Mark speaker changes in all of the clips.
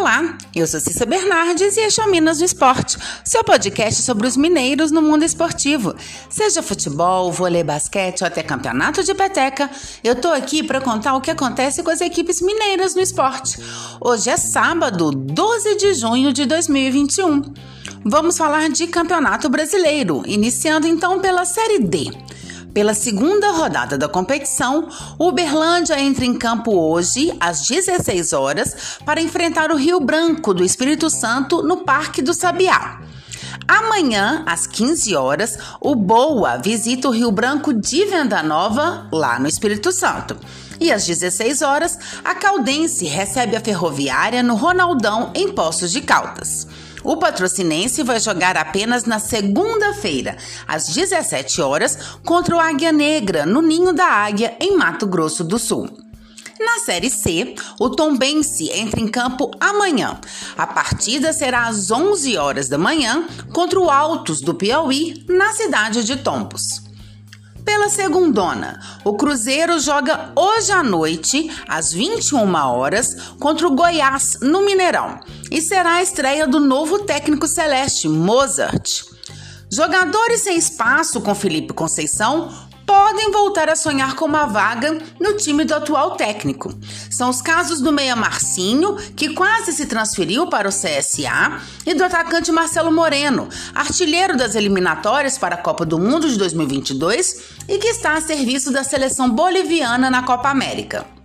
Speaker 1: Olá, eu sou Cissa Bernardes e este é o Minas no Esporte, seu podcast sobre os mineiros no mundo esportivo. Seja futebol, vôlei, basquete ou até campeonato de peteca, eu tô aqui para contar o que acontece com as equipes mineiras no esporte. Hoje é sábado, 12 de junho de 2021. Vamos falar de Campeonato Brasileiro, iniciando então pela Série D. Pela segunda rodada da competição, Uberlândia entra em campo hoje, às 16 horas, para enfrentar o Rio Branco do Espírito Santo no Parque do Sabiá. Amanhã, às 15 horas, o Boa visita o Rio Branco de Venda Nova, lá no Espírito Santo. E às 16 horas, a Caldense recebe a Ferroviária no Ronaldão, em Poços de Caldas. O patrocinense vai jogar apenas na segunda-feira, às 17 horas, contra o Águia Negra, no Ninho da Águia, em Mato Grosso do Sul. Na Série C, o Tombense entra em campo amanhã. A partida será às 11 horas da manhã contra o Altos do Piauí, na cidade de Tombos. Pela segundona, o Cruzeiro joga hoje à noite, às 21 horas, contra o Goiás, no Mineirão, e será a estreia do novo técnico celeste, Mozart. Jogadores sem espaço com Felipe Conceição podem voltar a sonhar com uma vaga no time do atual técnico. São os casos do meia Marcinho, que quase se transferiu para o CSA, e do atacante Marcelo Moreno, artilheiro das eliminatórias para a Copa do Mundo de 2022 e que está a serviço da seleção boliviana na Copa América.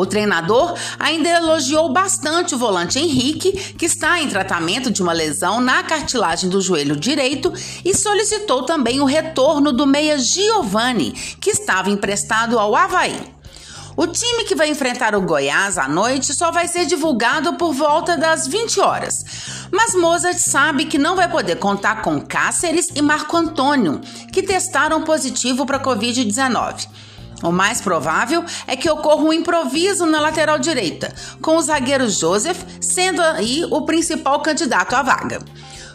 Speaker 1: O treinador ainda elogiou bastante o volante Henrique, que está em tratamento de uma lesão na cartilagem do joelho direito, e solicitou também o retorno do meia Giovani, que estava emprestado ao Havaí. O time que vai enfrentar o Goiás à noite só vai ser divulgado por volta das 20 horas. Mas Mozart sabe que não vai poder contar com Cáceres e Marco Antônio, que testaram positivo para Covid-19. O mais provável é que ocorra um improviso na lateral direita, com o zagueiro Joseph sendo aí o principal candidato à vaga.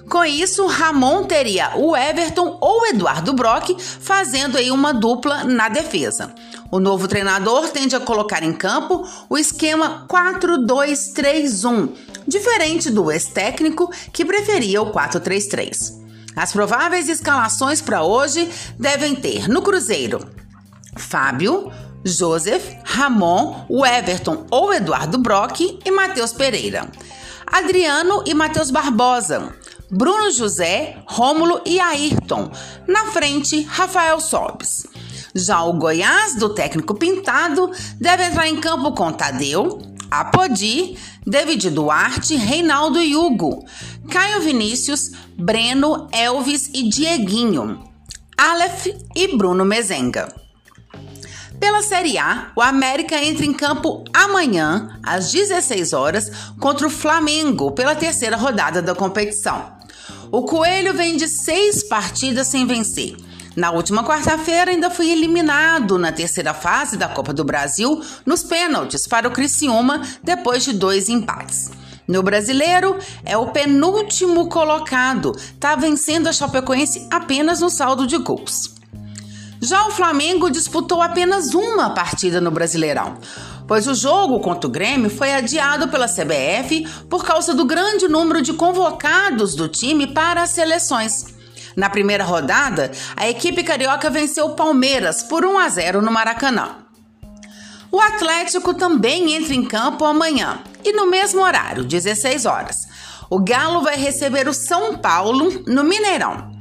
Speaker 1: Com isso, Ramon teria o Everton ou Eduardo Brock fazendo aí uma dupla na defesa. O novo treinador tende a colocar em campo o esquema 4-2-3-1, diferente do ex-técnico que preferia o 4-3-3. As prováveis escalações para hoje devem ter no Cruzeiro Fábio, Joseph, Ramon, o Everton ou Eduardo Brock e Matheus Pereira. Adriano e Matheus Barbosa. Bruno José, Rômulo e Ayrton. Na frente, Rafael Sobes. Já o Goiás, do técnico Pintado, deve entrar em campo com Tadeu, Apodi, David Duarte, Reinaldo e Hugo, Caio Vinícius, Breno, Elvis e Dieguinho, Aleph e Bruno Mezenga. Pela Série A, o América entra em campo amanhã, às 16 horas, contra o Flamengo, pela terceira rodada da competição. O Coelho vem de seis partidas sem vencer. Na última quarta-feira, ainda foi eliminado na terceira fase da Copa do Brasil nos pênaltis para o Criciúma, depois de dois empates. No brasileiro, é o penúltimo colocado, está vencendo a Chapecoense apenas no saldo de gols. Já o Flamengo disputou apenas uma partida no Brasileirão, pois o jogo contra o Grêmio foi adiado pela CBF por causa do grande número de convocados do time para as seleções. Na primeira rodada, a equipe carioca venceu o Palmeiras por 1 a 0 no Maracanã. O Atlético também entra em campo amanhã e no mesmo horário, 16 horas. O Galo vai receber o São Paulo no Mineirão.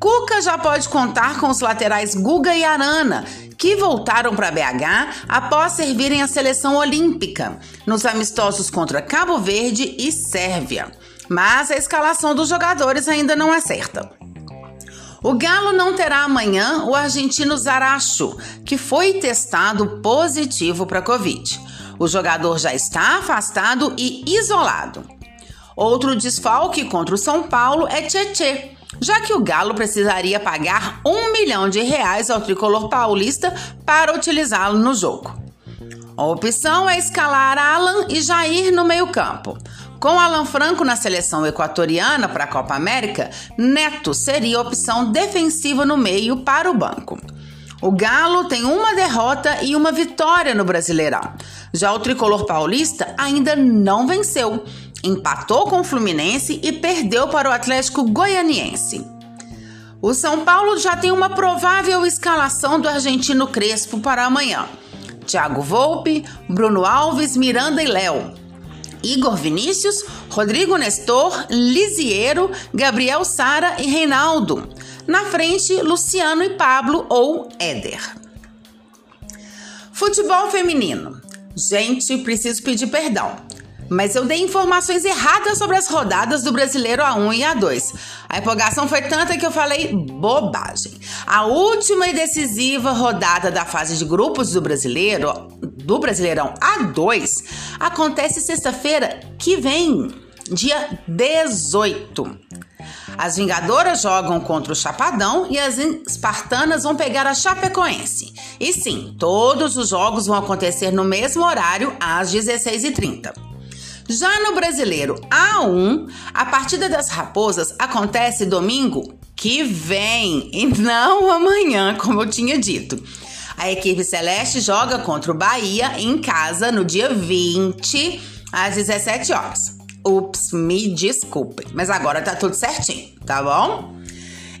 Speaker 1: Cuca já pode contar com os laterais Guga e Arana, que voltaram para BH após servirem a seleção olímpica nos amistosos contra Cabo Verde e Sérvia. Mas a escalação dos jogadores ainda não é certa. O Galo não terá amanhã o argentino Zaracho, que foi testado positivo para Covid. O jogador já está afastado e isolado. Outro desfalque contra o São Paulo é Tietê, já que o Galo precisaria pagar um milhão de reais ao tricolor paulista para utilizá-lo no jogo. A opção é escalar Alan e Jair no meio-campo. Com Alan Franco na seleção equatoriana para a Copa América, Neto seria a opção defensiva no meio para o banco. O Galo tem uma derrota e uma vitória no Brasileirão. Já o tricolor paulista ainda não venceu. Empatou com o Fluminense e perdeu para o Atlético Goianiense. O São Paulo já tem uma provável escalação do argentino Crespo para amanhã. Thiago Volpe, Bruno Alves, Miranda e Léo. Igor Vinícius, Rodrigo Nestor, Lisiero, Gabriel Sara e Reinaldo. Na frente, Luciano e Pablo ou Éder. Futebol feminino. Gente, preciso pedir perdão. Mas eu dei informações erradas sobre as rodadas do Brasileiro A1 e A2. A empolgação foi tanta que eu falei bobagem. A última e decisiva rodada da fase de grupos do Brasileiro, do Brasileirão A2, acontece sexta-feira que vem, dia 18. As Vingadoras jogam contra o Chapadão e as Espartanas vão pegar a Chapecoense. E sim, todos os jogos vão acontecer no mesmo horário, às 16h30. Já no Brasileiro A1, a partida das Raposas acontece domingo que vem e não amanhã, como eu tinha dito. A equipe celeste joga contra o Bahia em casa no dia 20 às 17 horas. Ups, me desculpem, mas agora tá tudo certinho, tá bom?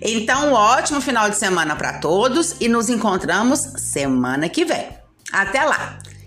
Speaker 1: Então, um ótimo final de semana para todos e nos encontramos semana que vem. Até lá!